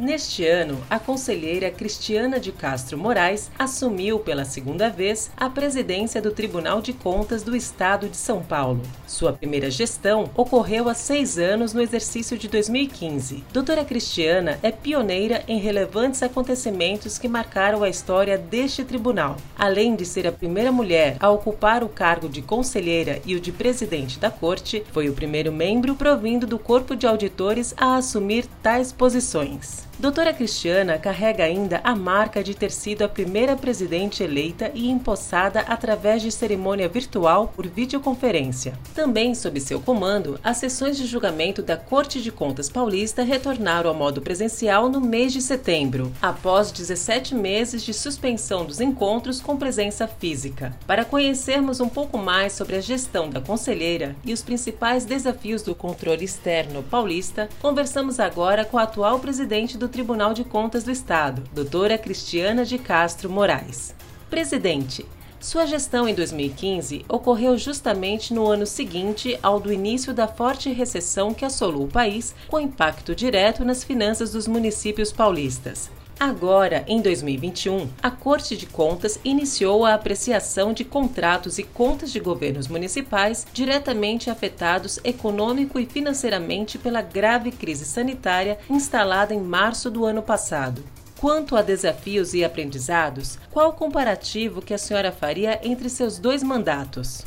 Neste ano, a conselheira Cristiana de Castro Moraes assumiu pela segunda vez a presidência do Tribunal de Contas do Estado de São Paulo. Sua primeira gestão ocorreu há seis anos no exercício de 2015. Doutora Cristiana é pioneira em relevantes acontecimentos que marcaram a história deste tribunal. Além de ser a primeira mulher a ocupar o cargo de conselheira e o de presidente da corte, foi o primeiro membro provindo do corpo de auditores a assumir tais posições. Doutora Cristiana carrega ainda a marca de ter sido a primeira presidente eleita e empossada através de cerimônia virtual por videoconferência. Também sob seu comando, as sessões de julgamento da Corte de Contas Paulista retornaram ao modo presencial no mês de setembro, após 17 meses de suspensão dos encontros com presença física. Para conhecermos um pouco mais sobre a gestão da conselheira e os principais desafios do controle externo paulista, conversamos agora com a atual presidente do Tribunal de Contas do Estado, doutora Cristiana de Castro Moraes. Presidente, sua gestão em 2015 ocorreu justamente no ano seguinte ao do início da forte recessão que assolou o país, com impacto direto nas finanças dos municípios paulistas. Agora, em 2021, a Corte de Contas iniciou a apreciação de contratos e contas de governos municipais diretamente afetados econômico e financeiramente pela grave crise sanitária instalada em março do ano passado. Quanto a desafios e aprendizados, qual o comparativo que a senhora faria entre seus dois mandatos?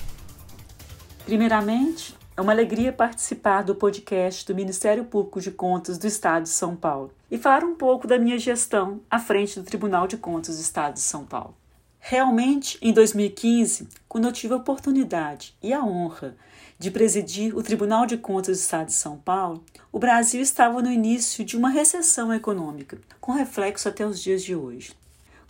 Primeiramente, é uma alegria participar do podcast do Ministério Público de Contas do Estado de São Paulo e falar um pouco da minha gestão à frente do Tribunal de Contas do Estado de São Paulo. Realmente, em 2015, quando eu tive a oportunidade e a honra de presidir o Tribunal de Contas do Estado de São Paulo, o Brasil estava no início de uma recessão econômica, com reflexo até os dias de hoje.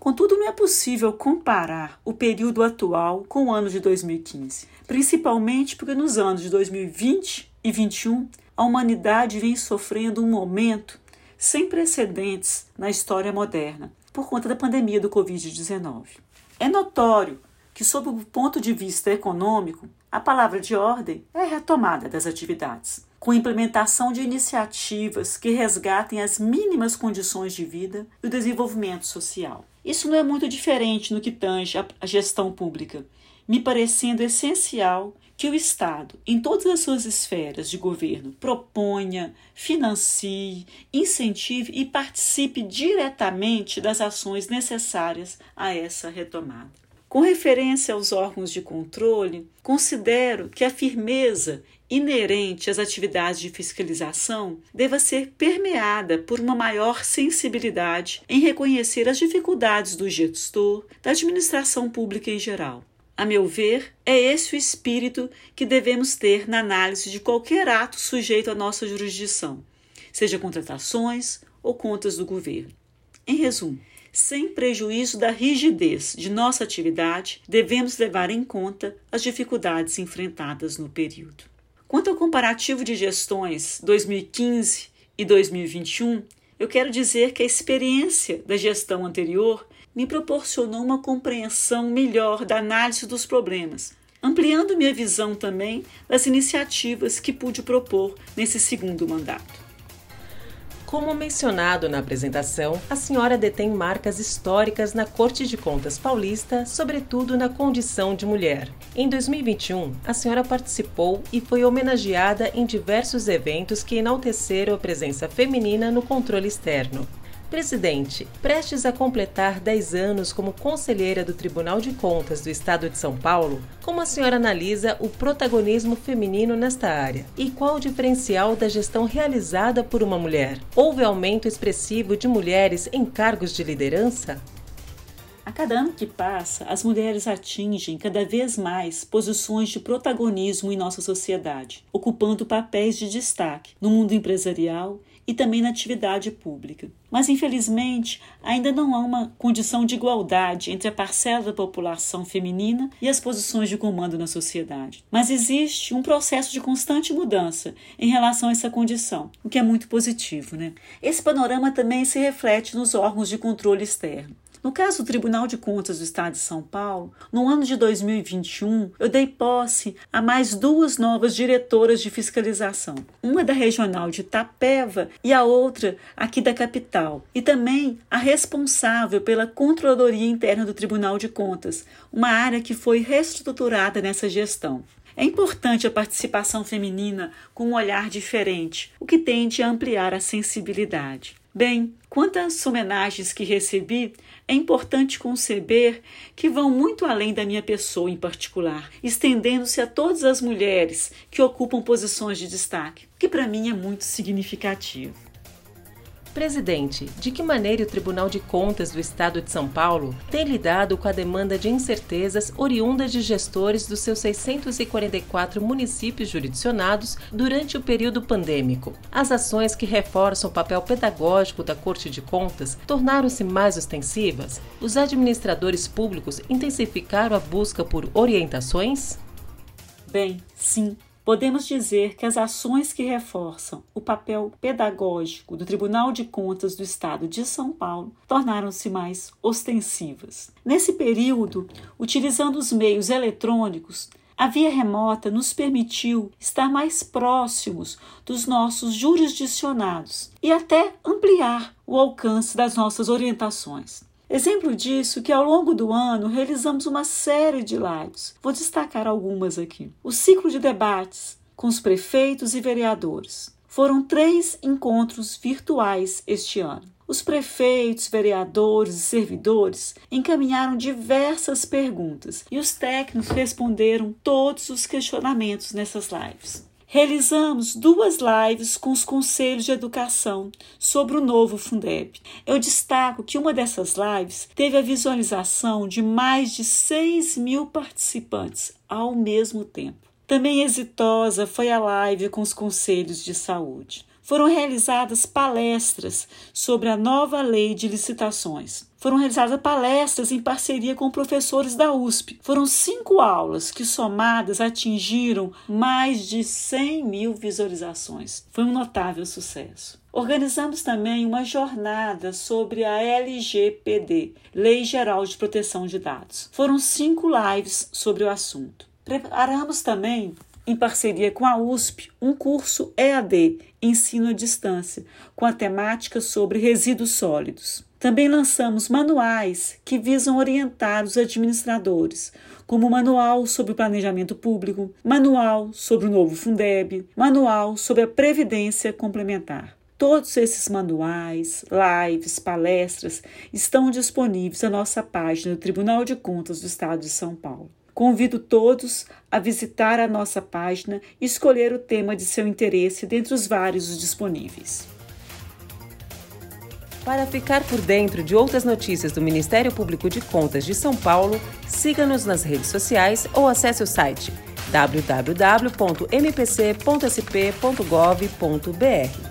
Contudo, não é possível comparar o período atual com o ano de 2015, principalmente porque nos anos de 2020 e 2021 a humanidade vem sofrendo um momento sem precedentes na história moderna por conta da pandemia do Covid-19. É notório que, sob o ponto de vista econômico, a palavra de ordem é a retomada das atividades com implementação de iniciativas que resgatem as mínimas condições de vida e o desenvolvimento social. Isso não é muito diferente no que tange à gestão pública, me parecendo essencial que o Estado, em todas as suas esferas de governo, proponha, financie, incentive e participe diretamente das ações necessárias a essa retomada. Com referência aos órgãos de controle, considero que a firmeza inerente às atividades de fiscalização deva ser permeada por uma maior sensibilidade em reconhecer as dificuldades do gestor, da administração pública em geral. A meu ver, é esse o espírito que devemos ter na análise de qualquer ato sujeito à nossa jurisdição, seja contratações ou contas do governo. Em resumo, sem prejuízo da rigidez de nossa atividade, devemos levar em conta as dificuldades enfrentadas no período. Quanto ao comparativo de gestões 2015 e 2021, eu quero dizer que a experiência da gestão anterior me proporcionou uma compreensão melhor da análise dos problemas, ampliando minha visão também das iniciativas que pude propor nesse segundo mandato. Como mencionado na apresentação, a senhora detém marcas históricas na Corte de Contas Paulista, sobretudo na condição de mulher. Em 2021, a senhora participou e foi homenageada em diversos eventos que enalteceram a presença feminina no controle externo. Presidente, prestes a completar 10 anos como conselheira do Tribunal de Contas do Estado de São Paulo, como a senhora analisa o protagonismo feminino nesta área? E qual o diferencial da gestão realizada por uma mulher? Houve aumento expressivo de mulheres em cargos de liderança? A cada ano que passa, as mulheres atingem cada vez mais posições de protagonismo em nossa sociedade, ocupando papéis de destaque no mundo empresarial e também na atividade pública. Mas, infelizmente, ainda não há uma condição de igualdade entre a parcela da população feminina e as posições de comando na sociedade. Mas existe um processo de constante mudança em relação a essa condição, o que é muito positivo. Né? Esse panorama também se reflete nos órgãos de controle externo. No caso do Tribunal de Contas do Estado de São Paulo, no ano de 2021, eu dei posse a mais duas novas diretoras de fiscalização, uma da regional de Itapeva e a outra aqui da capital, e também a responsável pela Controladoria Interna do Tribunal de Contas, uma área que foi reestruturada nessa gestão. É importante a participação feminina com um olhar diferente, o que tende a ampliar a sensibilidade. Bem, quantas homenagens que recebi, é importante conceber que vão muito além da minha pessoa em particular, estendendo-se a todas as mulheres que ocupam posições de destaque, que para mim é muito significativo. Presidente, de que maneira o Tribunal de Contas do Estado de São Paulo tem lidado com a demanda de incertezas oriundas de gestores dos seus 644 municípios jurisdicionados durante o período pandêmico? As ações que reforçam o papel pedagógico da Corte de Contas tornaram-se mais ostensivas? Os administradores públicos intensificaram a busca por orientações? Bem, sim. Podemos dizer que as ações que reforçam o papel pedagógico do Tribunal de Contas do Estado de São Paulo tornaram-se mais ostensivas. Nesse período, utilizando os meios eletrônicos, a via remota nos permitiu estar mais próximos dos nossos jurisdicionados e até ampliar o alcance das nossas orientações. Exemplo disso que ao longo do ano realizamos uma série de lives. Vou destacar algumas aqui. O ciclo de debates com os prefeitos e vereadores. Foram três encontros virtuais este ano. Os prefeitos, vereadores e servidores encaminharam diversas perguntas e os técnicos responderam todos os questionamentos nessas lives. Realizamos duas lives com os conselhos de educação sobre o novo Fundeb. Eu destaco que uma dessas lives teve a visualização de mais de 6 mil participantes ao mesmo tempo. Também exitosa foi a live com os conselhos de saúde foram realizadas palestras sobre a nova lei de licitações. Foram realizadas palestras em parceria com professores da USP. Foram cinco aulas que, somadas, atingiram mais de 100 mil visualizações. Foi um notável sucesso. Organizamos também uma jornada sobre a LGPD, Lei Geral de Proteção de Dados. Foram cinco lives sobre o assunto. Preparamos também em parceria com a USP, um curso EAD, Ensino à Distância, com a temática sobre resíduos sólidos. Também lançamos manuais que visam orientar os administradores, como Manual sobre o Planejamento Público, Manual sobre o Novo Fundeb, Manual sobre a Previdência Complementar. Todos esses manuais, lives, palestras estão disponíveis na nossa página do Tribunal de Contas do Estado de São Paulo. Convido todos a visitar a nossa página e escolher o tema de seu interesse dentre os vários disponíveis. Para ficar por dentro de outras notícias do Ministério Público de Contas de São Paulo, siga-nos nas redes sociais ou acesse o site www.mpc.sp.gov.br.